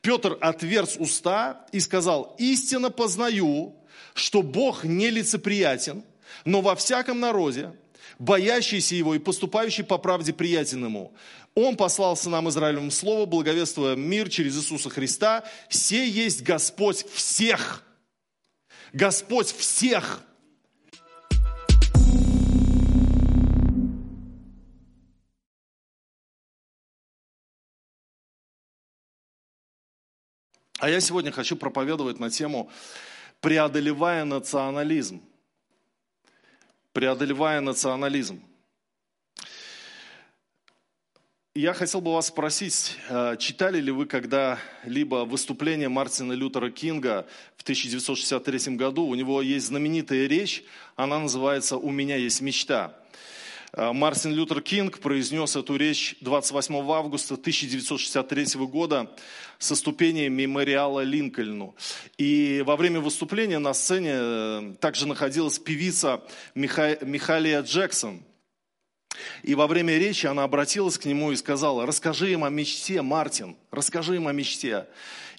Петр отверз уста и сказал, истинно познаю, что Бог нелицеприятен, но во всяком народе, боящийся Его и поступающий по правде приятен Ему. Он послал сынам Израилевым слово, благовествуя мир через Иисуса Христа. Сей есть Господь всех. Господь всех. А я сегодня хочу проповедовать на тему «Преодолевая национализм». Преодолевая национализм. Я хотел бы вас спросить, э, читали ли вы когда-либо выступление Мартина Лютера Кинга в 1963 году? У него есть знаменитая речь, она называется «У меня есть мечта». Э, Мартин Лютер Кинг произнес эту речь 28 августа 1963 года со ступени мемориала Линкольну. И во время выступления на сцене э, также находилась певица Миха... Михалия Джексон. И во время речи она обратилась к нему и сказала, расскажи им о мечте, Мартин, расскажи им о мечте.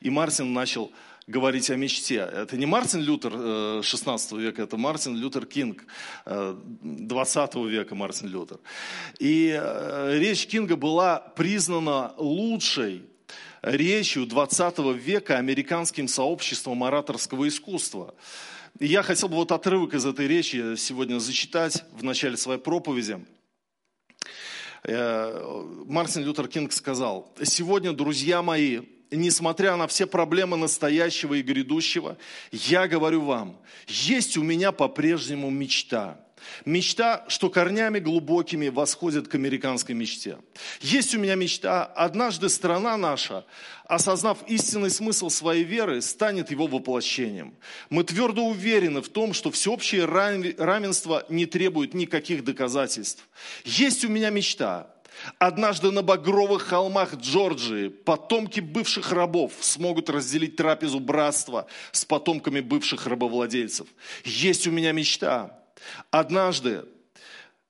И Мартин начал говорить о мечте. Это не Мартин Лютер 16 э, века, это Мартин Лютер Кинг 20 э, века Мартин Лютер. И э, речь Кинга была признана лучшей речью 20 века американским сообществом ораторского искусства. И я хотел бы вот отрывок из этой речи сегодня зачитать в начале своей проповеди. Мартин Лютер Кинг сказал, «Сегодня, друзья мои, несмотря на все проблемы настоящего и грядущего, я говорю вам, есть у меня по-прежнему мечта. Мечта, что корнями глубокими восходит к американской мечте. Есть у меня мечта, однажды страна наша, осознав истинный смысл своей веры, станет его воплощением. Мы твердо уверены в том, что всеобщее равенство не требует никаких доказательств. Есть у меня мечта, Однажды на багровых холмах Джорджии потомки бывших рабов смогут разделить трапезу братства с потомками бывших рабовладельцев. Есть у меня мечта. Однажды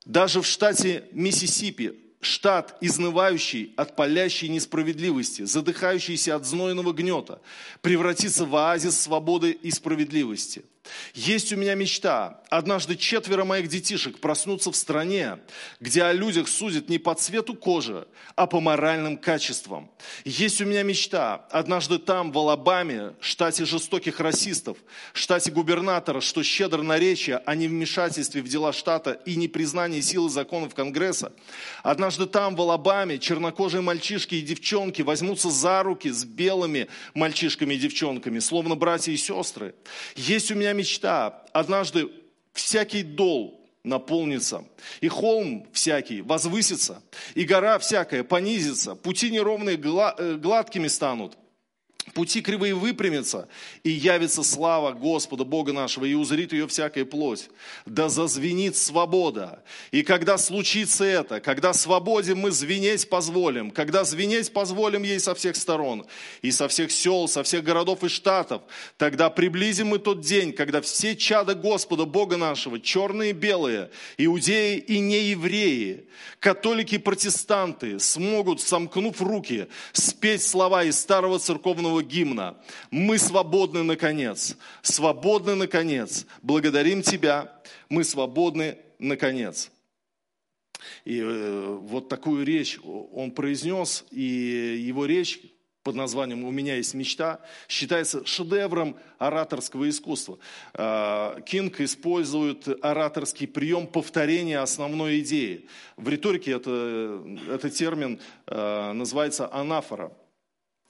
даже в штате Миссисипи штат, изнывающий от палящей несправедливости, задыхающийся от знойного гнета, превратится в оазис свободы и справедливости. Есть у меня мечта. Однажды четверо моих детишек проснутся в стране, где о людях судят не по цвету кожи, а по моральным качествам. Есть у меня мечта. Однажды там, в Алабаме, штате жестоких расистов, штате губернатора, что щедро на речи о невмешательстве в дела штата и непризнании силы законов Конгресса. Однажды там, в Алабаме, чернокожие мальчишки и девчонки возьмутся за руки с белыми мальчишками и девчонками, словно братья и сестры. Есть у меня мечта. Однажды всякий дол наполнится, и холм всякий возвысится, и гора всякая понизится, пути неровные э, гладкими станут, Пути кривые выпрямятся, и явится слава Господа, Бога нашего, и узрит ее всякая плоть. Да зазвенит свобода. И когда случится это, когда свободе мы звенеть позволим, когда звенеть позволим ей со всех сторон, и со всех сел, со всех городов и штатов, тогда приблизим мы тот день, когда все чада Господа, Бога нашего, черные и белые, иудеи и неевреи, католики и протестанты, смогут, сомкнув руки, спеть слова из старого церковного гимна. Мы свободны наконец. Свободны наконец. Благодарим Тебя. Мы свободны наконец. И э, вот такую речь он произнес, и его речь под названием «У меня есть мечта» считается шедевром ораторского искусства. А, Кинг использует ораторский прием повторения основной идеи. В риторике это, этот термин называется анафора.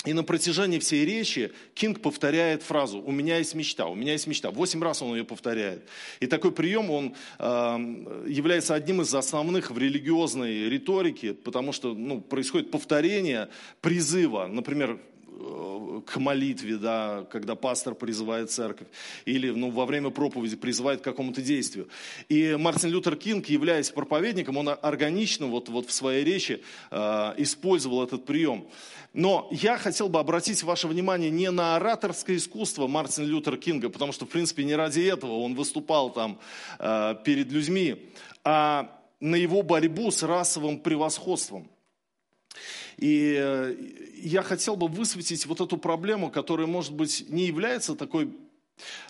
И на протяжении всей речи Кинг повторяет фразу «У меня есть мечта, у меня есть мечта». Восемь раз он ее повторяет. И такой прием, он э, является одним из основных в религиозной риторике, потому что ну, происходит повторение призыва. Например, к молитве, да, когда пастор призывает церковь, или ну, во время проповеди призывает к какому-то действию. И Мартин Лютер Кинг, являясь проповедником, он органично вот, вот в своей речи э, использовал этот прием. Но я хотел бы обратить ваше внимание не на ораторское искусство Мартина Лютера Кинга, потому что, в принципе, не ради этого он выступал там э, перед людьми, а на его борьбу с расовым превосходством. И э, я хотел бы высветить вот эту проблему, которая, может быть, не является такой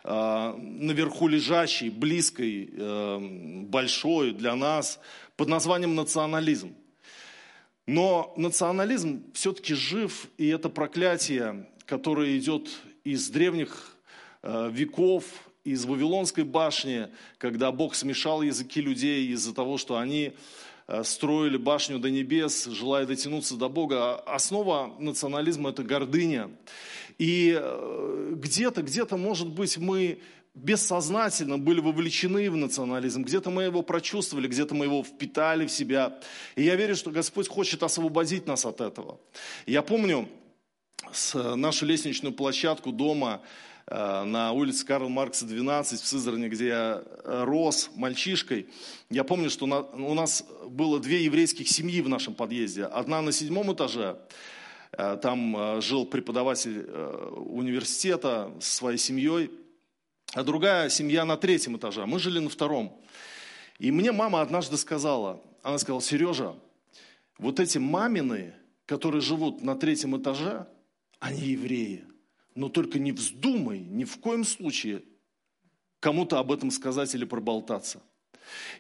э, наверху лежащей, близкой, э, большой для нас, под названием национализм. Но национализм все-таки жив, и это проклятие, которое идет из древних э, веков, из Вавилонской башни, когда Бог смешал языки людей из-за того, что они строили башню до небес, желая дотянуться до Бога. Основа национализма – это гордыня. И э, где-то, где-то, может быть, мы бессознательно были вовлечены в национализм, где-то мы его прочувствовали, где-то мы его впитали в себя. И я верю, что Господь хочет освободить нас от этого. Я помню с нашу лестничную площадку дома, Э, на улице Карла Маркса 12 в Сызране, где я э, рос мальчишкой. Я помню, что у нас было две еврейских семьи в нашем подъезде. Одна на седьмом этаже, э, там жил преподаватель университета со своей семьей, а другая семья на третьем этаже. Мы жили на втором. И мне мама однажды сказала, она сказала, Сережа, вот эти мамины, которые живут на третьем этаже, они евреи. Но только не вздумай ни в коем случае кому-то об этом сказать или проболтаться.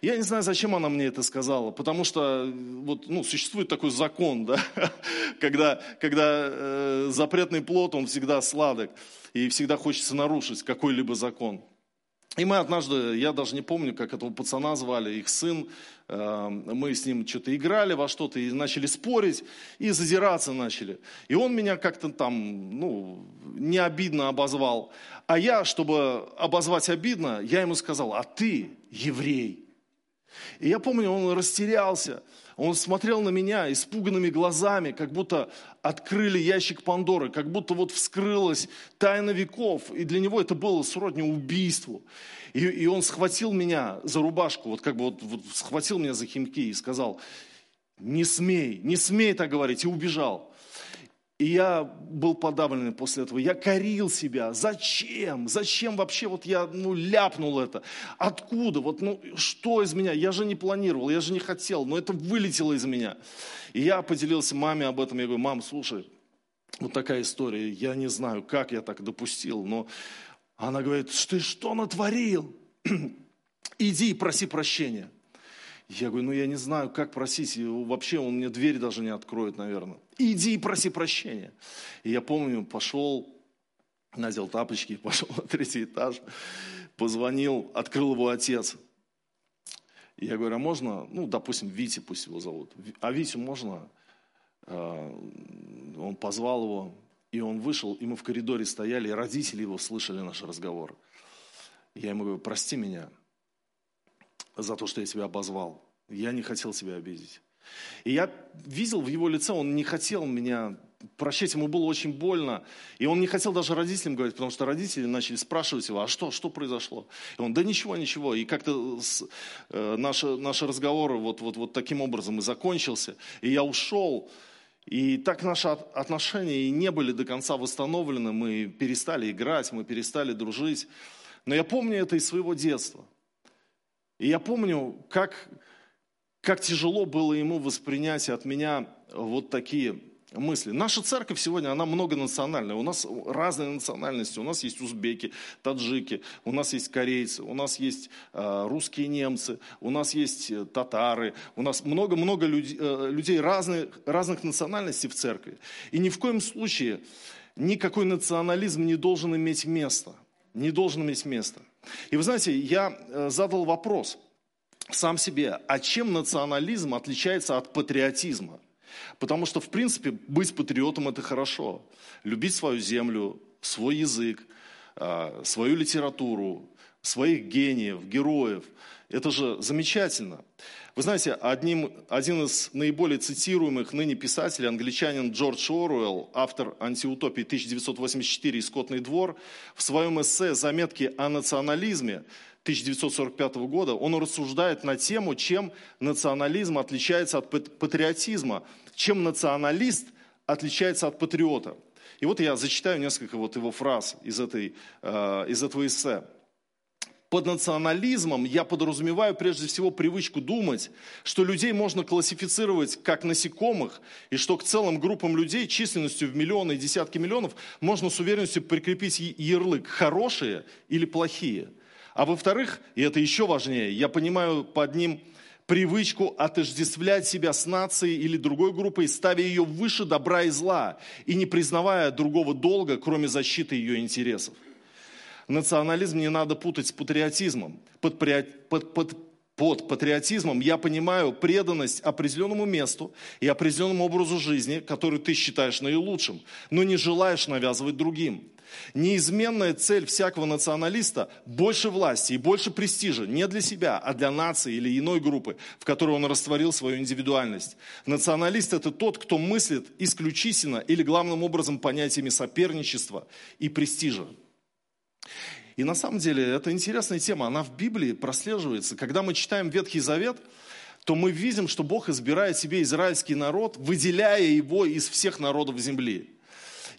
Я не знаю, зачем она мне это сказала, потому что вот, ну, существует такой закон, да, когда, когда э, запретный плод, он всегда сладок, и всегда хочется нарушить какой-либо закон. И мы однажды, я даже не помню, как этого пацана звали, их сын, э, мы с ним что-то играли во что-то и начали спорить, и задираться начали. И он меня как-то там, ну, не обидно обозвал. А я, чтобы обозвать обидно, я ему сказал, а ты еврей. И я помню, он растерялся. Он смотрел на меня испуганными глазами, как будто открыли ящик Пандоры, как будто вот вскрылась тайна веков. И для него это было сродни убийству. И, и он схватил меня за рубашку, вот как бы вот, вот схватил меня за химки и сказал, не смей, не смей так говорить, и убежал. И я был подавлен после этого. Я корил себя. Зачем? Зачем вообще вот я ну, ляпнул это? Откуда? Вот, ну, что из меня? Я же не планировал, я же не хотел, но это вылетело из меня. И я поделился маме об этом. Я говорю, мам, слушай, вот такая история. Я не знаю, как я так допустил, но она говорит, ты что натворил? Иди и проси прощения. Я говорю, ну я не знаю, как просить, и вообще он мне дверь даже не откроет, наверное. Иди и проси прощения. И я помню, пошел, надел тапочки, пошел на третий этаж, позвонил, открыл его отец. Я говорю, а можно, ну, допустим, Вити пусть его зовут. А Витю можно? А, он позвал его, и он вышел, и мы в коридоре стояли, и родители его слышали наш разговор. Я ему говорю, прости меня, за то, что я тебя обозвал. Я не хотел тебя обидеть. И я видел в его лице, он не хотел меня прощать, ему было очень больно. И он не хотел даже родителям говорить, потому что родители начали спрашивать его, а что, что произошло? И он, да ничего, ничего. И как-то э, наши, наши разговоры вот, вот, вот таким образом и закончился. И я ушел. И так наши отношения и не были до конца восстановлены. Мы перестали играть, мы перестали дружить. Но я помню это из своего детства. И я помню, как, как тяжело было ему воспринять от меня вот такие мысли. Наша церковь сегодня, она многонациональная. У нас разные национальности. У нас есть узбеки, таджики, у нас есть корейцы, у нас есть э, русские немцы, у нас есть э, татары, у нас много-много людей, э, людей разных, разных национальностей в церкви. И ни в коем случае никакой национализм не должен иметь места. Не должен иметь места. И вы знаете, я э, задал вопрос сам себе, а чем национализм отличается от патриотизма? Потому что, в принципе, быть патриотом – это хорошо. Любить свою землю, свой язык, э, свою литературу, своих гениев, героев – это же замечательно. Вы знаете, одним, один из наиболее цитируемых ныне писателей, англичанин Джордж Оруэлл, автор антиутопии 1984 и «Скотный двор», в своем эссе «Заметки о национализме» 1945 года, он рассуждает на тему, чем национализм отличается от патриотизма, чем националист отличается от патриота. И вот я зачитаю несколько вот его фраз из, этой, э, из этого эссе. Под национализмом я подразумеваю прежде всего привычку думать, что людей можно классифицировать как насекомых, и что к целым группам людей численностью в миллионы и десятки миллионов можно с уверенностью прикрепить ярлык «хорошие» или «плохие». А во-вторых, и это еще важнее, я понимаю под ним привычку отождествлять себя с нацией или другой группой, ставя ее выше добра и зла, и не признавая другого долга, кроме защиты ее интересов. Национализм не надо путать с патриотизмом. Под, под, под, под патриотизмом я понимаю преданность определенному месту и определенному образу жизни, который ты считаешь наилучшим, но не желаешь навязывать другим. Неизменная цель всякого националиста – больше власти и больше престижа не для себя, а для нации или иной группы, в которой он растворил свою индивидуальность. Националист – это тот, кто мыслит исключительно или главным образом понятиями соперничества и престижа. И на самом деле это интересная тема, она в Библии прослеживается. Когда мы читаем Ветхий Завет, то мы видим, что Бог избирает себе израильский народ, выделяя его из всех народов земли.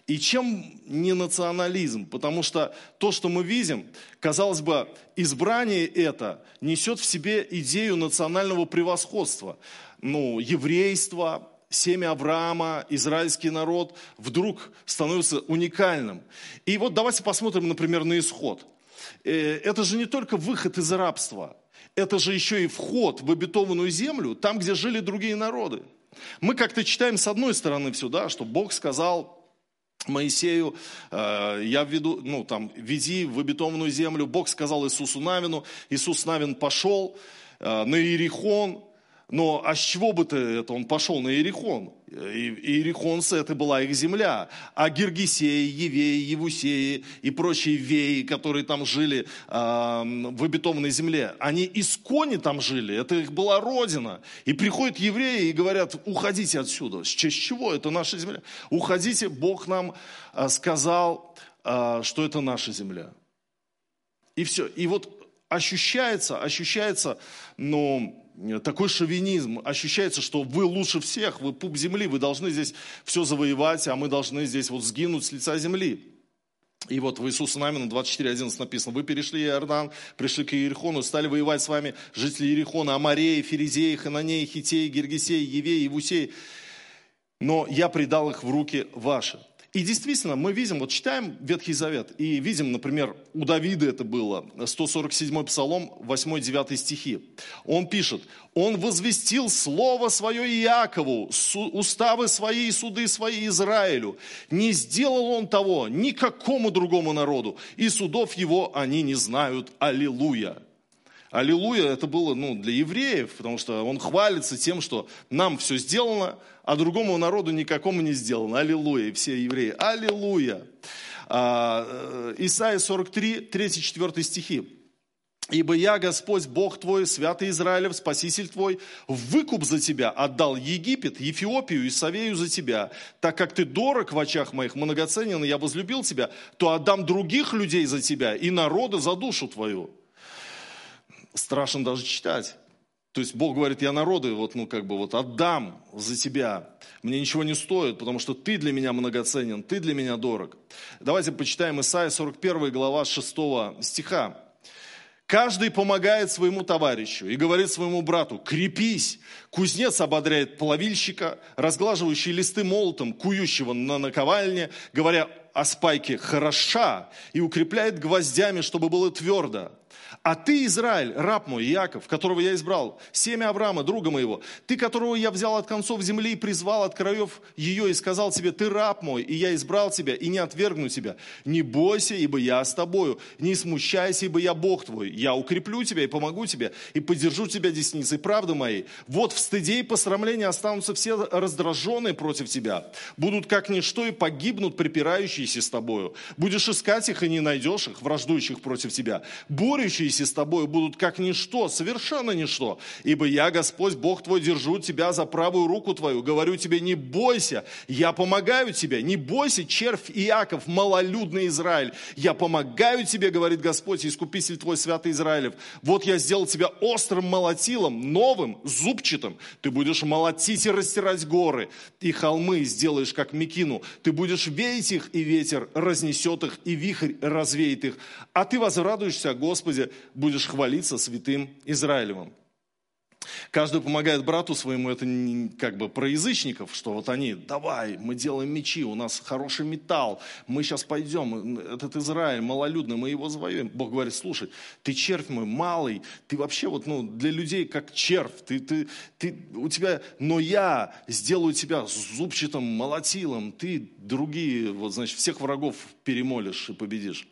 И чем не национализм? Потому что то, что мы видим, казалось бы, избрание это несет в себе идею национального превосходства. Ну, еврейство, семя Авраама, израильский народ вдруг становится уникальным. И вот давайте посмотрим, например, на исход. Э, это же не только выход из рабства, это же еще и вход в обетованную землю, там, где жили другие народы. Мы как-то читаем с одной стороны все, да, что Бог сказал Моисею, э, я веду, ну там, веди в обетованную землю. Бог сказал Иисусу Навину, Иисус Навин пошел э, на Иерихон, но а с чего бы ты это? Он пошел на Иерихон. Иерихонцы это была их земля. А Гергисеи, Евеи, Евусеи и прочие веи, которые там жили э, в обетованной земле, они искони там жили, это их была родина. И приходят евреи и говорят, уходите отсюда. С чего? Это наша земля. Уходите, Бог нам э, сказал, э, что это наша земля. И все. И вот ощущается, ощущается, ну, такой шовинизм, ощущается, что вы лучше всех, вы пуп земли, вы должны здесь все завоевать, а мы должны здесь вот сгинуть с лица земли. И вот в Иисуса Навина 24.11 написано, вы перешли Иордан, пришли к Иерихону, стали воевать с вами жители Иерихона, Амареи, Ферезеи, Хананеи, Хитеи, Гергесеи, Евеи, Евусеи, но я предал их в руки ваши. И действительно, мы видим, вот читаем Ветхий Завет, и видим, например, у Давида это было, 147-й Псалом, 8-9 стихи. Он пишет, «Он возвестил слово свое Иакову, уставы свои и суды свои Израилю. Не сделал он того никакому другому народу, и судов его они не знают. Аллилуйя!» Аллилуйя, это было ну, для евреев, потому что он хвалится тем, что нам все сделано, а другому народу никакому не сделано. Аллилуйя, все евреи. Аллилуйя. А, Исайя 43, 3-4 стихи. Ибо я, Господь, Бог твой, святый Израилев, Спаситель твой, выкуп за тебя отдал Египет, Ефиопию и Савею за тебя. Так как ты дорог в очах моих, многоценен, и я возлюбил тебя, то отдам других людей за тебя и народы за душу твою страшно даже читать. То есть Бог говорит, я народы вот, ну, как бы вот отдам за тебя. Мне ничего не стоит, потому что ты для меня многоценен, ты для меня дорог. Давайте почитаем Исайя 41 глава 6 стиха. Каждый помогает своему товарищу и говорит своему брату, крепись. Кузнец ободряет плавильщика, разглаживающий листы молотом, кующего на наковальне, говоря о спайке хороша, и укрепляет гвоздями, чтобы было твердо. А ты, Израиль, раб мой, Яков, которого я избрал, семя Авраама, друга моего, ты, которого я взял от концов земли и призвал от краев ее и сказал тебе, ты раб мой, и я избрал тебя, и не отвергну тебя. Не бойся, ибо я с тобою, не смущайся, ибо я Бог твой. Я укреплю тебя и помогу тебе, и поддержу тебя десницей правды моей. Вот в стыде и посрамлении останутся все раздраженные против тебя. Будут как ничто и погибнут припирающиеся с тобою. Будешь искать их и не найдешь их, враждующих против тебя. Борющиеся борющиеся с тобой будут как ничто, совершенно ничто. Ибо я, Господь, Бог твой, держу тебя за правую руку твою. Говорю тебе, не бойся, я помогаю тебе. Не бойся, червь Иаков, малолюдный Израиль. Я помогаю тебе, говорит Господь, искупитель твой, святый Израилев. Вот я сделал тебя острым молотилом, новым, зубчатым. Ты будешь молотить и растирать горы, и холмы сделаешь, как мекину. Ты будешь веять их, и ветер разнесет их, и вихрь развеет их. А ты возрадуешься, Господи, будешь хвалиться святым Израилевым. Каждый помогает брату своему, это как бы про язычников, что вот они, давай, мы делаем мечи, у нас хороший металл, мы сейчас пойдем, этот Израиль малолюдный, мы его завоюем. Бог говорит, слушай, ты червь мой, малый, ты вообще вот, ну, для людей как червь, ты, ты, ты, у тебя, но я сделаю тебя зубчатым молотилом, ты другие, вот, значит, всех врагов перемолишь и победишь.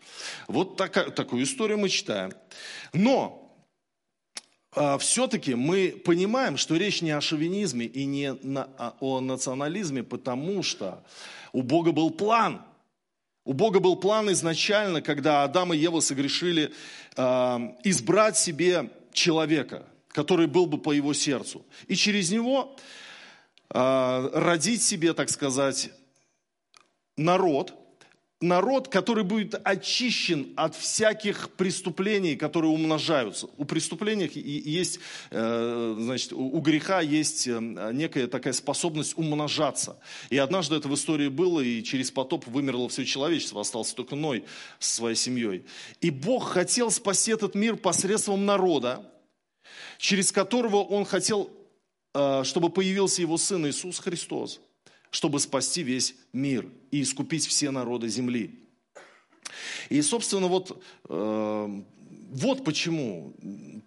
Вот такая, такую историю мы читаем. Но все-таки мы понимаем, что речь не о шовинизме и не а, о национализме, потому что у Бога был план. У Бога был план изначально, когда Адам и Ева согрешили, а, избрать себе человека, который был бы по его сердцу. И через него родить себе, так сказать, народ – народ, который будет очищен от всяких преступлений, которые умножаются. У преступлений есть, э, значит, у греха есть э, некая такая способность умножаться. И однажды это в истории было, и через потоп вымерло все человечество, остался только Ной со своей семьей. И Бог хотел спасти этот мир посредством народа, через которого Он хотел, э, чтобы появился Его Сын Иисус Христос – чтобы спасти весь мир и искупить все народы земли. И, собственно, вот, э, вот почему.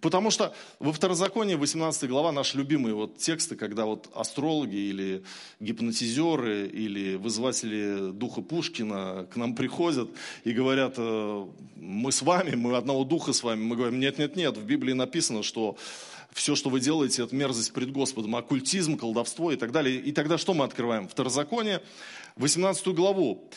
Потому что во Второзаконии, 18 глава, наши любимые вот тексты, когда вот астрологи или гипнотизеры или вызыватели духа Пушкина к нам приходят и говорят, э, мы с вами, мы одного духа с вами. Мы говорим, нет-нет-нет, в Библии написано, что все, что вы делаете, это мерзость пред Господом, оккультизм, колдовство и так далее. И тогда что мы открываем? Второзаконие, 18 главу.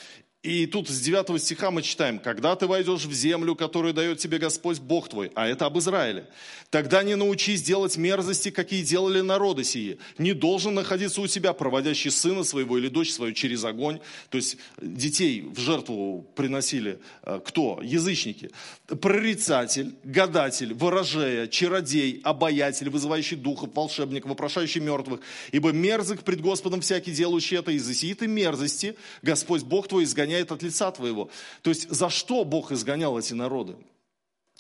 И тут с 9 стиха мы читаем, «Когда ты войдешь в землю, которую дает тебе Господь Бог твой», а это об Израиле, «тогда не научись делать мерзости, какие делали народы сии. Не должен находиться у тебя проводящий сына своего или дочь свою через огонь». То есть детей в жертву приносили э, кто? Язычники. Прорицатель, гадатель, ворожея, чародей, обаятель, вызывающий духов, волшебник, вопрошающий мертвых. Ибо мерзок пред Господом всякий делающий это, из-за сии мерзости Господь Бог твой изгоняет изгоняет от лица твоего. То есть за что Бог изгонял эти народы?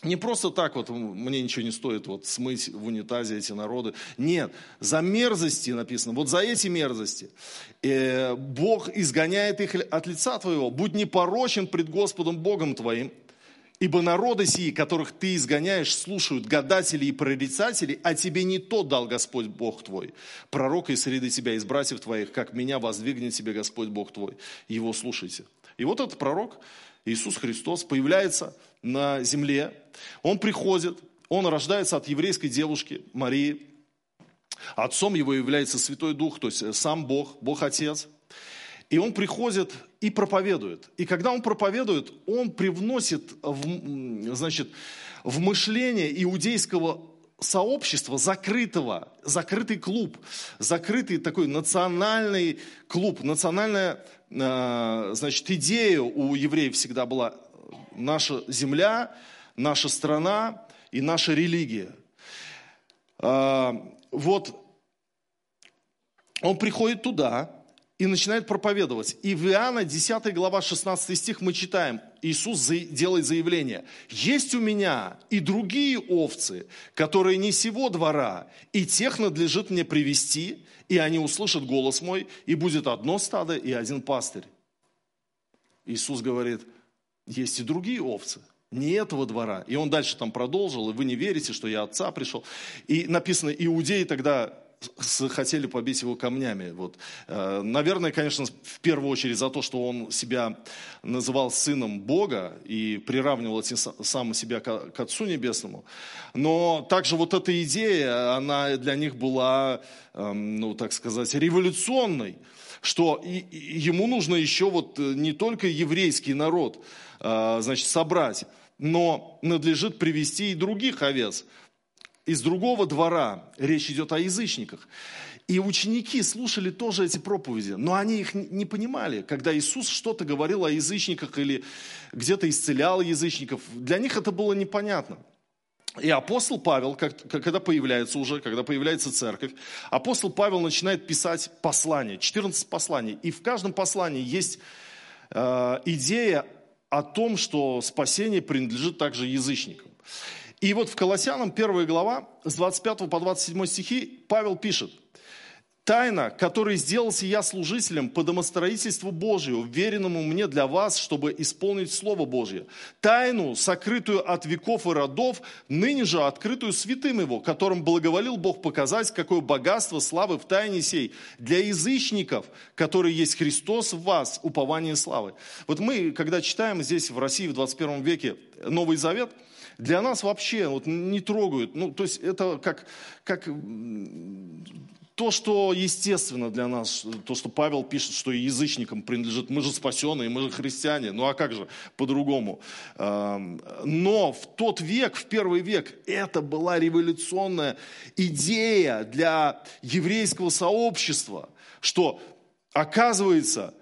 Не просто так вот, мне ничего не стоит вот смыть в унитазе эти народы. Нет, за мерзости написано, вот за эти мерзости. Э, Бог изгоняет их от лица твоего. Будь непорочен пред Господом Богом твоим, ибо народы сии, которых ты изгоняешь, слушают гадатели и прорицатели, а тебе не то дал Господь Бог твой. Пророка из среды тебя, из братьев твоих, как меня воздвигнет тебе Господь Бог твой. Его слушайте. И вот этот пророк, Иисус Христос, появляется на земле. Он приходит, он рождается от еврейской девушки Марии. Отцом его является Святой Дух, то есть сам Бог, Бог Отец. И он приходит и проповедует. И когда он проповедует, он привносит в, значит, в мышление иудейского сообщества закрытого, закрытый клуб, закрытый такой национальный клуб, национальная Э, значит, идея у евреев всегда была наша земля, наша страна и наша религия. Э, вот он приходит туда и начинает проповедовать. И в Иоанна 10 глава 16 стих мы читаем, Иисус делает заявление, «Есть у меня и другие овцы, которые не сего двора, и тех надлежит мне привести, и они услышат голос мой, и будет одно стадо и один пастырь. Иисус говорит, есть и другие овцы, не этого двора. И он дальше там продолжил, и вы не верите, что я отца пришел. И написано, иудеи тогда хотели побить его камнями. Вот. Э, наверное, конечно, в первую очередь за то, что он себя называл сыном Бога и приравнивал сам себя к Отцу Небесному. Но также вот эта идея, она для них была, эм, ну, так сказать, революционной, что ему нужно еще вот э, не только еврейский народ, э, значит, собрать, но надлежит привести и других овец из другого двора, речь идет о язычниках. И ученики слушали тоже эти проповеди, но они их не понимали. Когда Иисус что-то говорил о язычниках или где-то исцелял язычников, для них это было непонятно. И апостол Павел, когда появляется уже, когда появляется церковь, апостол Павел начинает писать послания, 14 посланий. И в каждом послании есть э, идея о том, что спасение принадлежит также язычникам. И вот в Колоссянам 1 глава с 25 по 27 стихи Павел пишет – Тайна, которой сделался я служителем по домостроительству Божию, веренному мне для вас, чтобы исполнить Слово Божье. Тайну, сокрытую от веков и родов, ныне же открытую святым его, которым благоволил Бог показать, какое богатство славы в тайне сей для язычников, которые есть Христос в вас, упование славы. Вот мы, когда читаем здесь в России в 21 веке Новый Завет, для нас вообще вот не трогают. Ну, то есть это как, как то, что естественно для нас, то, что Павел пишет, что язычникам принадлежит, мы же спасенные, мы же христиане, ну а как же по-другому? Но в тот век, в первый век, это была революционная идея для еврейского сообщества, что оказывается,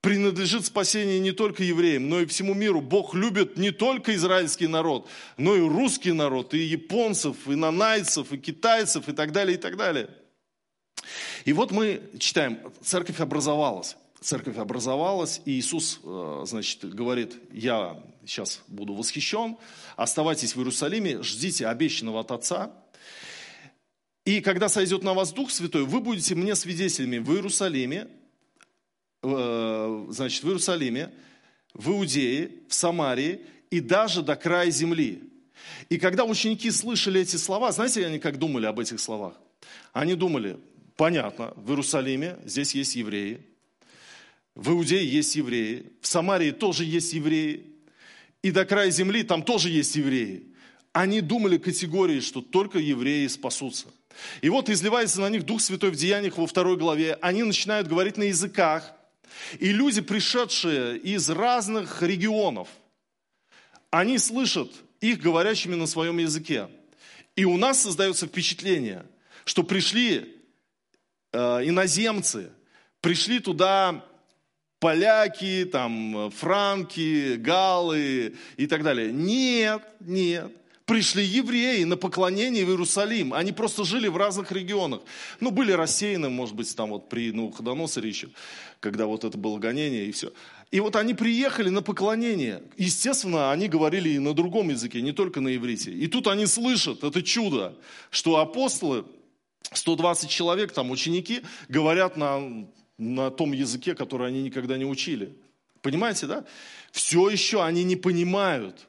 принадлежит спасение не только евреям, но и всему миру. Бог любит не только израильский народ, но и русский народ, и японцев, и нанайцев, и китайцев, и так далее, и так далее. И вот мы читаем, церковь образовалась. Церковь образовалась, и Иисус, э, значит, говорит, я сейчас буду восхищен, оставайтесь в Иерусалиме, ждите обещанного от Отца. И когда сойдет на вас Дух Святой, вы будете мне свидетелями в Иерусалиме, значит, в Иерусалиме, в Иудее, в Самарии и даже до края земли. И когда ученики слышали эти слова, знаете, они как думали об этих словах? Они думали, Понятно, в Иерусалиме здесь есть евреи, в Иудее есть евреи, в Самарии тоже есть евреи, и до края земли там тоже есть евреи. Они думали категории, что только евреи спасутся. И вот изливается на них Дух Святой в Деяниях во второй главе. Они начинают говорить на языках. И люди, пришедшие из разных регионов, они слышат их говорящими на своем языке. И у нас создается впечатление, что пришли Э, иноземцы, пришли туда поляки, там, франки, галы и так далее. Нет, нет. Пришли евреи на поклонение в Иерусалим. Они просто жили в разных регионах. Ну, были рассеяны, может быть, там вот при Навуходоносоре еще, когда вот это было гонение и все. И вот они приехали на поклонение. Естественно, они говорили и на другом языке, не только на иврите. И тут они слышат это чудо, что апостолы 120 человек, там ученики, говорят на, на том языке, который они никогда не учили. Понимаете, да? Все еще они не понимают,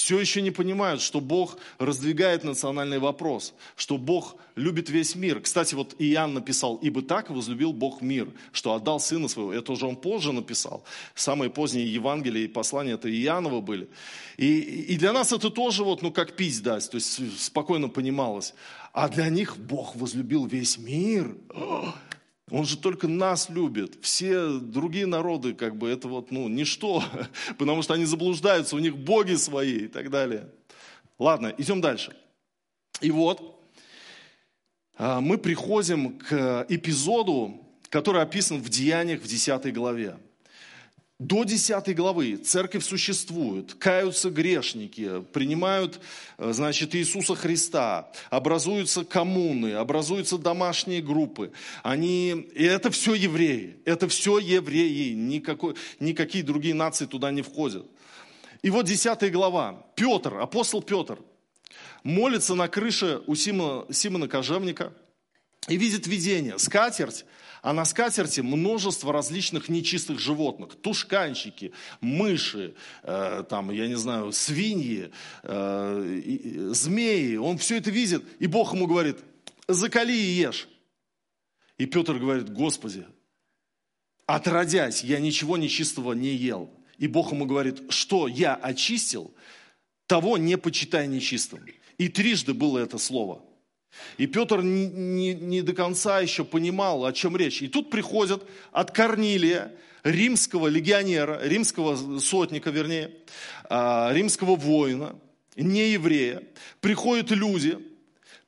все еще не понимают, что Бог раздвигает национальный вопрос, что Бог любит весь мир. Кстати, вот Иоанн написал, «Ибо так возлюбил Бог мир, что отдал Сына Своего». Это уже он позже написал. Самые поздние Евангелия и послания это Иоаннова были. И, и для нас это тоже вот, ну, как пить дать, то есть спокойно понималось. А для них Бог возлюбил весь мир. Он же только нас любит. Все другие народы, как бы, это вот, ну, ничто, потому что они заблуждаются, у них боги свои и так далее. Ладно, идем дальше. И вот, а, мы приходим к эпизоду, который описан в Деяниях в 10 главе. До 10 главы церковь существует, каются грешники, принимают, э, значит, Иисуса Христа, образуются коммуны, образуются домашние группы. Они, и это все евреи, это все евреи, никакой, никакие другие нации туда не входят. И вот 10 глава. Петр, апостол Петр, молится на крыше у Симона, Симона Кожевника и видит видение. Скатерть а на скатерти множество различных нечистых животных. Тушканчики, мыши, э, там, я не знаю, свиньи, э, и, змеи. Он все это видит, и Бог ему говорит, закали и ешь. И Петр говорит, Господи, отродясь, я ничего нечистого не ел. И Бог ему говорит, что я очистил, того не почитай нечистым. И трижды было это слово – и Петр не, не, не до конца еще понимал, о чем речь. И тут приходят от Корнилия, римского легионера, римского сотника, вернее, а, римского воина, не еврея, приходят люди,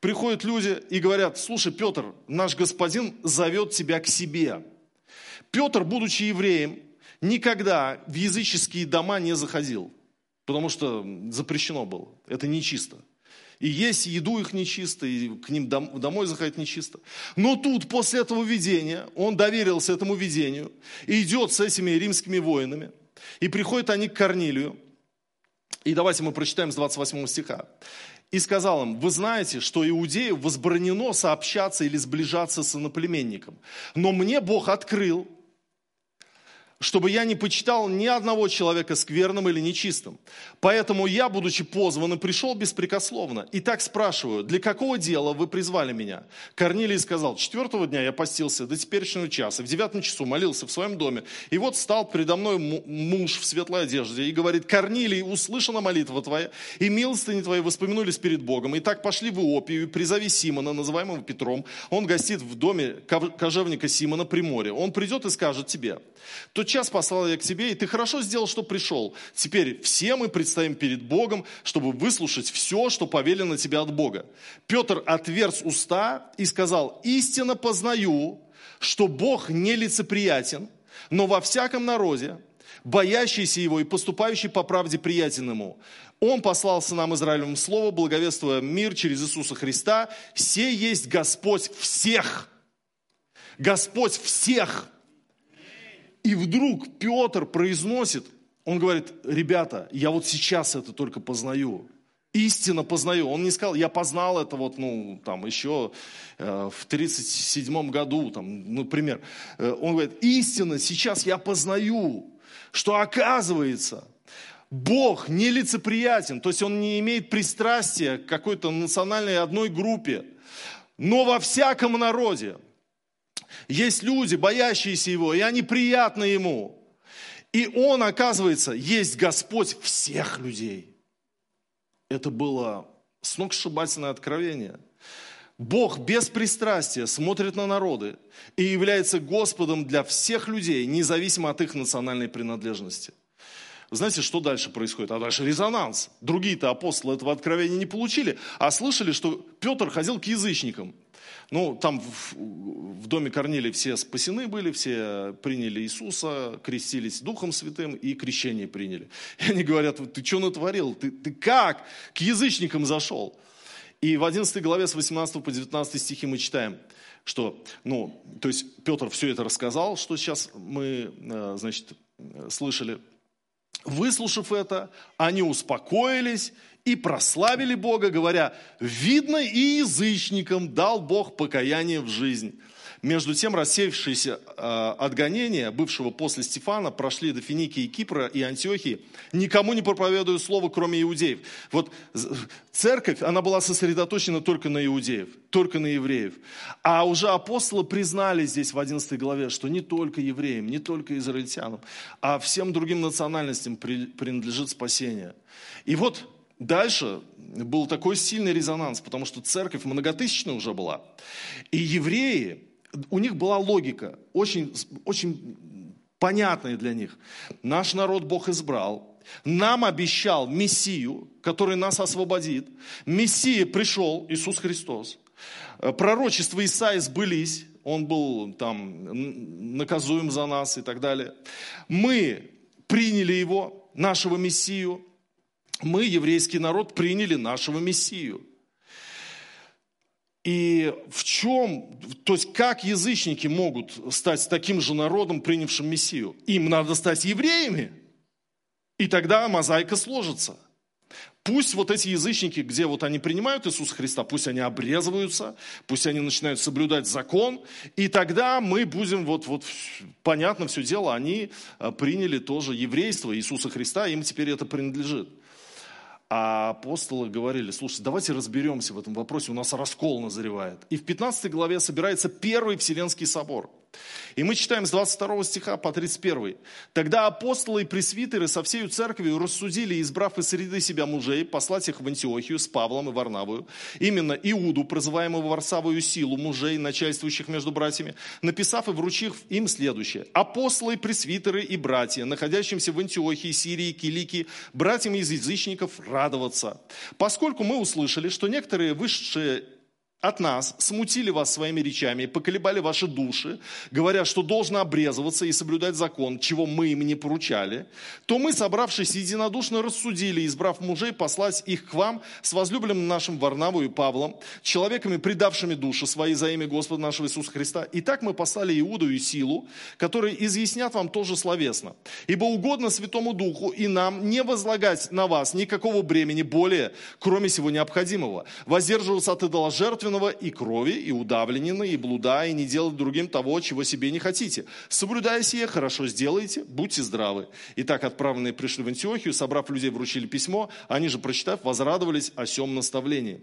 приходят люди и говорят, слушай, Петр, наш господин зовет тебя к себе. Петр, будучи евреем, никогда в языческие дома не заходил, потому что запрещено было, это нечисто и есть еду их нечисто, и к ним домой заходить нечисто. Но тут, после этого видения, он доверился этому видению, и идет с этими римскими воинами, и приходят они к Корнилию, И давайте мы прочитаем с 28 стиха. «И сказал им, вы знаете, что иудею возбранено сообщаться или сближаться с иноплеменником. Но мне Бог открыл, чтобы я не почитал ни одного человека скверным или нечистым. Поэтому я, будучи позван, пришел беспрекословно. И так спрашиваю, для какого дела вы призвали меня? Корнилий сказал, четвертого дня я постился до теперешнего часа, в девятом часу молился в своем доме. И вот стал передо мной муж в светлой одежде и говорит, Корнилий, услышана молитва твоя, и милостыни твои воспомянулись перед Богом. И так пошли в Иопию, и призови Симона, называемого Петром. Он гостит в доме кожевника Симона при море. Он придет и скажет тебе, тот час послал я к тебе, и ты хорошо сделал, что пришел. Теперь все мы предстоим перед Богом, чтобы выслушать все, что повелено тебе от Бога. Петр отверз уста и сказал, истинно познаю, что Бог не лицеприятен, но во всяком народе, боящийся его и поступающий по правде приятен ему. Он послал сынам Израилевым слово, благовествуя мир через Иисуса Христа. Сей есть Господь всех. Господь всех. И вдруг Петр произносит, он говорит, ребята, я вот сейчас это только познаю. Истинно познаю. Он не сказал, я познал это вот, ну, там, еще э, в 37 году, там, например. Э, он говорит, истинно сейчас я познаю, что оказывается, Бог нелицеприятен, то есть Он не имеет пристрастия к какой-то национальной одной группе, но во всяком народе. Есть люди, боящиеся Его, и они приятны Ему. И Он, оказывается, есть Господь всех людей. Это было сногсшибательное откровение. Бог без пристрастия смотрит на народы и является Господом для всех людей, независимо от их национальной принадлежности. Знаете, что дальше происходит? А дальше резонанс. Другие-то апостолы этого откровения не получили, а слышали, что Петр ходил к язычникам. Ну, там в, в доме Корнилия все спасены были, все приняли Иисуса, крестились Духом Святым и крещение приняли. И они говорят, ты что натворил? Ты, ты как к язычникам зашел? И в 11 главе с 18 по 19 стихи мы читаем, что, ну, то есть Петр все это рассказал, что сейчас мы, э, значит, слышали. Выслушав это, они успокоились и прославили Бога, говоря, видно и язычникам дал Бог покаяние в жизнь. Между тем, рассеявшиеся э, от гонения, бывшего после Стефана, прошли до Финикии, Кипра и Антиохии, никому не проповедуя слово, кроме иудеев. Вот церковь, она была сосредоточена только на иудеев, только на евреев. А уже апостолы признали здесь в 11 главе, что не только евреям, не только израильтянам, а всем другим национальностям принадлежит спасение. И вот Дальше был такой сильный резонанс, потому что церковь многотысячная уже была. И евреи, у них была логика, очень, очень понятная для них. Наш народ Бог избрал, нам обещал Мессию, который нас освободит. Мессия пришел, Иисус Христос. Пророчества Исаи сбылись, он был там наказуем за нас и так далее. Мы приняли его, нашего Мессию, мы, еврейский народ, приняли нашего Мессию. И в чем, то есть как язычники могут стать таким же народом, принявшим Мессию? Им надо стать евреями, и тогда мозаика сложится. Пусть вот эти язычники, где вот они принимают Иисуса Христа, пусть они обрезываются, пусть они начинают соблюдать закон, и тогда мы будем, вот, вот понятно все дело, они э, приняли тоже еврейство Иисуса Христа, им теперь это принадлежит. А апостолы говорили, слушай, давайте разберемся в этом вопросе, у нас раскол назревает. И в 15 главе собирается первый Вселенский собор – и мы читаем с 22 стиха по 31. «Тогда апостолы и пресвитеры со всей церковью рассудили, избрав из среды себя мужей, послать их в Антиохию с Павлом и Варнавою, именно Иуду, прозываемого Варсавою силу мужей, начальствующих между братьями, написав и вручив им следующее. Апостолы, пресвитеры и братья, находящимся в Антиохии, Сирии, Киликии, братьям из язычников радоваться, поскольку мы услышали, что некоторые высшие от нас, смутили вас своими речами, поколебали ваши души, говоря, что должно обрезываться и соблюдать закон, чего мы им не поручали, то мы, собравшись единодушно, рассудили, избрав мужей, послать их к вам с возлюбленным нашим Варнаву и Павлом, человеками, предавшими души свои за имя Господа нашего Иисуса Христа. И так мы послали Иуду и Силу, которые изъяснят вам тоже словесно. Ибо угодно Святому Духу и нам не возлагать на вас никакого бремени более, кроме всего необходимого, воздерживаться от идоложертвенного собственного и крови, и удавленины, и блуда, и не делать другим того, чего себе не хотите. Соблюдая сие, хорошо сделайте, будьте здравы. Итак, отправленные пришли в Антиохию, собрав людей, вручили письмо, они же, прочитав, возрадовались о сем наставлении.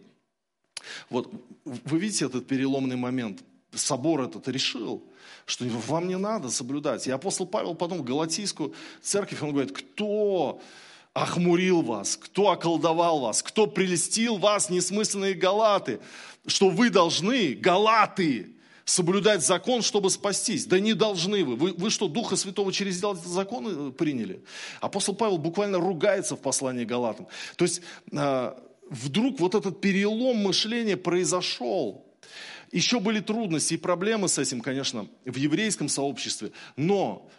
Вот, вы видите этот переломный момент? Собор этот решил, что вам не надо соблюдать. И апостол Павел потом в Галатийскую церковь, он говорит, кто охмурил вас, кто околдовал вас, кто прелестил вас, несмысленные галаты, что вы должны, галаты, соблюдать закон, чтобы спастись. Да не должны вы. Вы, вы что, Духа Святого через закон приняли? Апостол Павел буквально ругается в послании Галатам. То есть а, вдруг вот этот перелом мышления произошел. Еще были трудности и проблемы с этим, конечно, в еврейском сообществе. Но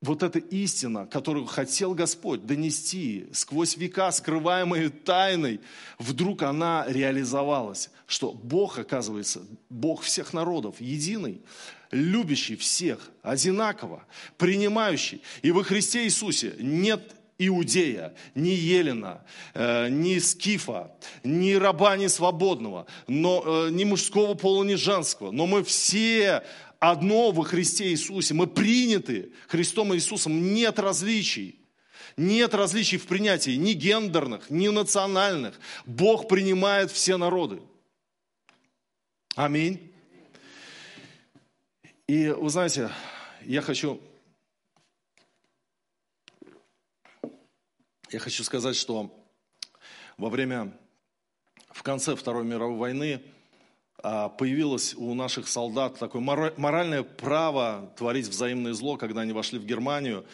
вот эта истина, которую хотел Господь донести сквозь века, скрываемые тайной, вдруг она реализовалась, что Бог, оказывается, Бог всех народов, единый, любящий всех, одинаково, принимающий. И во Христе Иисусе нет Иудея, ни Елена, э, ни Скифа, ни раба, ни свободного, но, э, ни мужского пола, ни женского. Но мы все одно во Христе Иисусе. Мы приняты Христом Иисусом. Нет различий. Нет различий в принятии ни гендерных, ни национальных. Бог принимает все народы. Аминь. И вы знаете, я хочу, я хочу сказать, что во время, в конце Второй мировой войны, появилось у наших солдат такое моральное право творить взаимное зло, когда они вошли в Германию,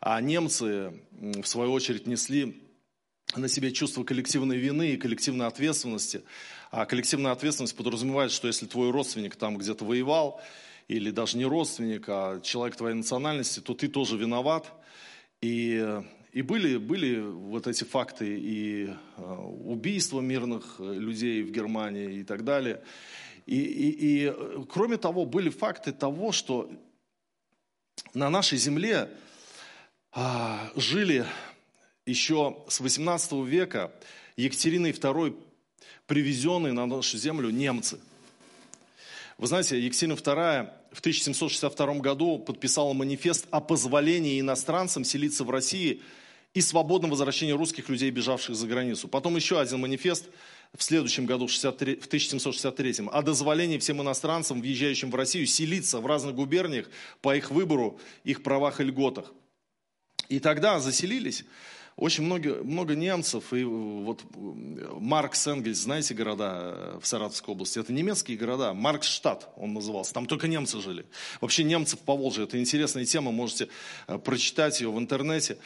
а немцы, в свою очередь, несли на себе чувство коллективной вины и коллективной ответственности. А коллективная ответственность подразумевает, что если твой родственник там где-то воевал, или даже не родственник, а человек твоей национальности, то ты тоже виноват. И и были, были вот эти факты и э, убийства мирных э, людей в Германии и так далее. И, и, и э, кроме того, были факты того, что на нашей земле а, жили еще с 18 века Екатериной II привезенные на нашу землю немцы. Вы знаете, Екатерина II в 1762 году подписала манифест о позволении иностранцам селиться в России и свободном возвращении русских людей, бежавших за границу. Потом еще один манифест в следующем году, в 1763, о дозволении всем иностранцам, въезжающим в Россию, селиться в разных губерниях по их выбору, их правах и льготах. И тогда заселились очень много, много немцев, и вот Маркс, Энгельс, знаете города в Саратовской области? Это немецкие города, Марксштадт он назывался, там только немцы жили. Вообще немцев по Волжье, это интересная тема, можете э, прочитать ее в интернете.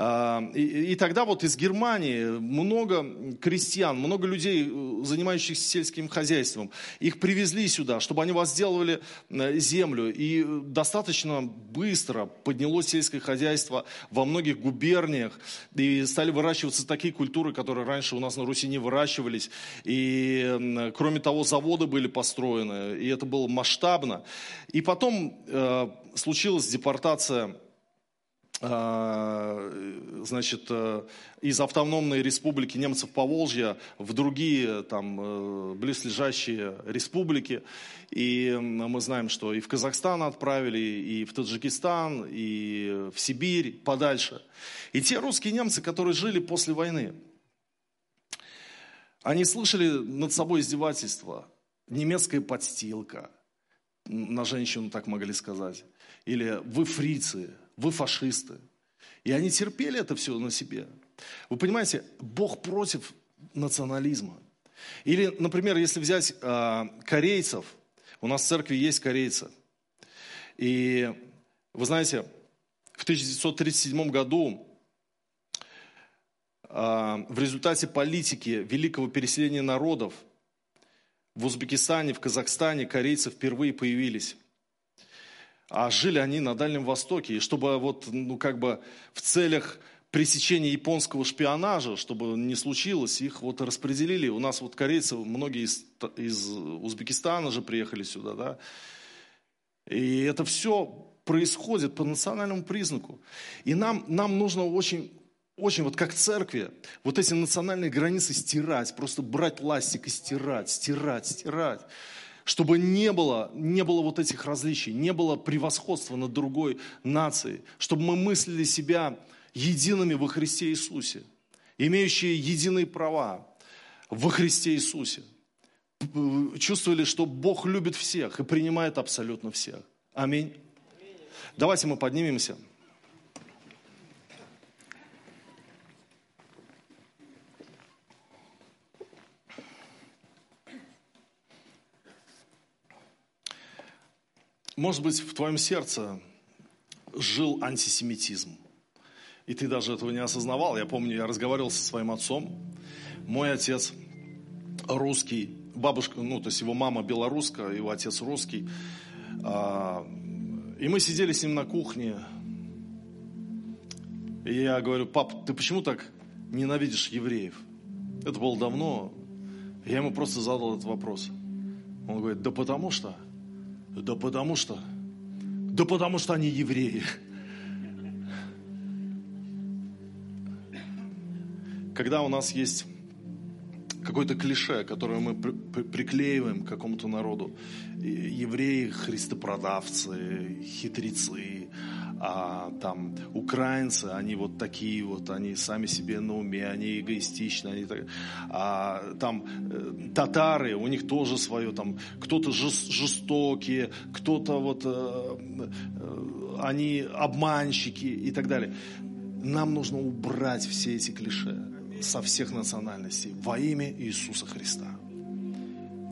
А, и, тогда вот из Германии много крестьян, много людей, э, занимающихся сельским хозяйством, их привезли сюда, чтобы они возделывали э, землю. И достаточно быстро поднялось сельское хозяйство во многих губерниях. И стали выращиваться такие культуры, которые раньше у нас на Руси не выращивались. И кроме того, заводы были построены, и это было масштабно. И потом э, случилась депортация значит, э, из автономной республики немцев Поволжья в другие там э, близлежащие республики. И мы знаем, что и в Казахстан отправили, и в Таджикистан, и в Сибирь, подальше. И те русские немцы, которые жили после войны, они слышали над собой издевательства, немецкая подстилка, на женщину так могли сказать, или вы фрицы, вы фашисты. И они терпели это все на себе. Вы понимаете, Бог против национализма. Или, например, если взять э, корейцев, у нас в церкви есть корейцы. И вы знаете, в 1937 году э, в результате политики великого переселения народов в Узбекистане, в Казахстане корейцы впервые появились. А жили они на Дальнем Востоке. И чтобы вот, ну, как бы в целях пресечения японского шпионажа, чтобы не случилось, их вот распределили. У нас вот корейцы, многие из, из Узбекистана же приехали сюда, да. И это все происходит по национальному признаку. И нам, нам нужно очень, очень, вот как церкви, вот эти национальные границы стирать, просто брать пластик и стирать, стирать, стирать чтобы не было, не было вот этих различий, не было превосходства над другой нацией, чтобы мы мыслили себя едиными во Христе Иисусе, имеющие единые права во Христе Иисусе. Чувствовали, что Бог любит всех и принимает абсолютно всех. Аминь. Давайте мы поднимемся. Может быть, в твоем сердце жил антисемитизм. И ты даже этого не осознавал. Я помню, я разговаривал со своим отцом. Мой отец русский, бабушка, ну, то есть его мама белорусская, его отец русский. А, и мы сидели с ним на кухне. И я говорю, пап, ты почему так ненавидишь евреев? Это было давно. Я ему просто задал этот вопрос. Он говорит, да потому что – да потому что, да потому что они евреи. Когда у нас есть какое-то клише, которое мы приклеиваем к какому-то народу, евреи христопродавцы, хитрецы, а там украинцы, они вот такие вот, они сами себе на уме, они эгоистичны, они так, а там э, татары, у них тоже свое, там кто-то жестокие, кто-то вот, э, э, они обманщики и так далее. Нам нужно убрать все эти клише со всех национальностей во имя Иисуса Христа.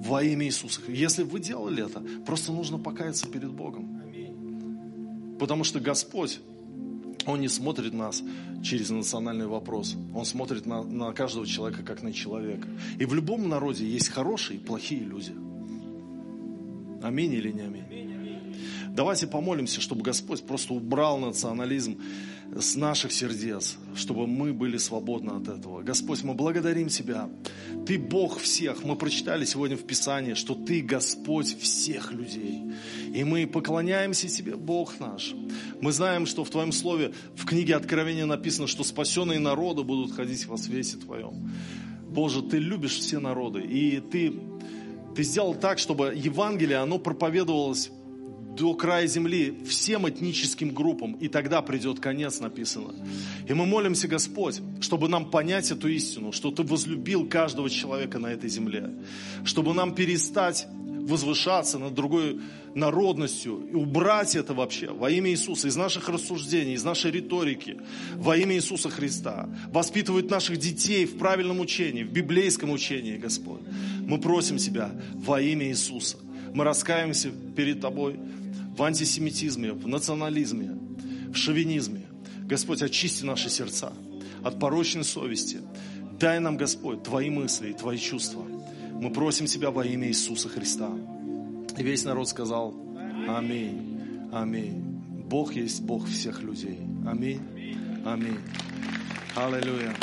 Во имя Иисуса. Если вы делали это, просто нужно покаяться перед Богом. Потому что Господь, Он не смотрит нас через национальный вопрос. Он смотрит на, на каждого человека как на человека. И в любом народе есть хорошие и плохие люди. Аминь или не аминь? Давайте помолимся, чтобы Господь просто убрал национализм с наших сердец, чтобы мы были свободны от этого. Господь, мы благодарим Тебя. Ты Бог всех. Мы прочитали сегодня в Писании, что Ты Господь всех людей. И мы поклоняемся Тебе, Бог наш. Мы знаем, что в Твоем Слове, в книге Откровения написано, что спасенные народы будут ходить во свете Твоем. Боже, Ты любишь все народы, и Ты, ты сделал так, чтобы Евангелие, оно проповедовалось до края земли всем этническим группам, и тогда придет конец, написано. И мы молимся, Господь, чтобы нам понять эту истину, что Ты возлюбил каждого человека на этой земле, чтобы нам перестать возвышаться над другой народностью и убрать это вообще во имя Иисуса из наших рассуждений, из нашей риторики, во имя Иисуса Христа. Воспитывать наших детей в правильном учении, в библейском учении, Господь. Мы просим Тебя во имя Иисуса. Мы раскаиваемся перед Тобой в антисемитизме, в национализме, в шовинизме. Господь, очисти наши сердца от порочной совести. Дай нам, Господь, Твои мысли и Твои чувства. Мы просим Тебя во имя Иисуса Христа. И весь народ сказал Аминь. Аминь. Бог есть Бог всех людей. Аминь. Аминь. Аллилуйя.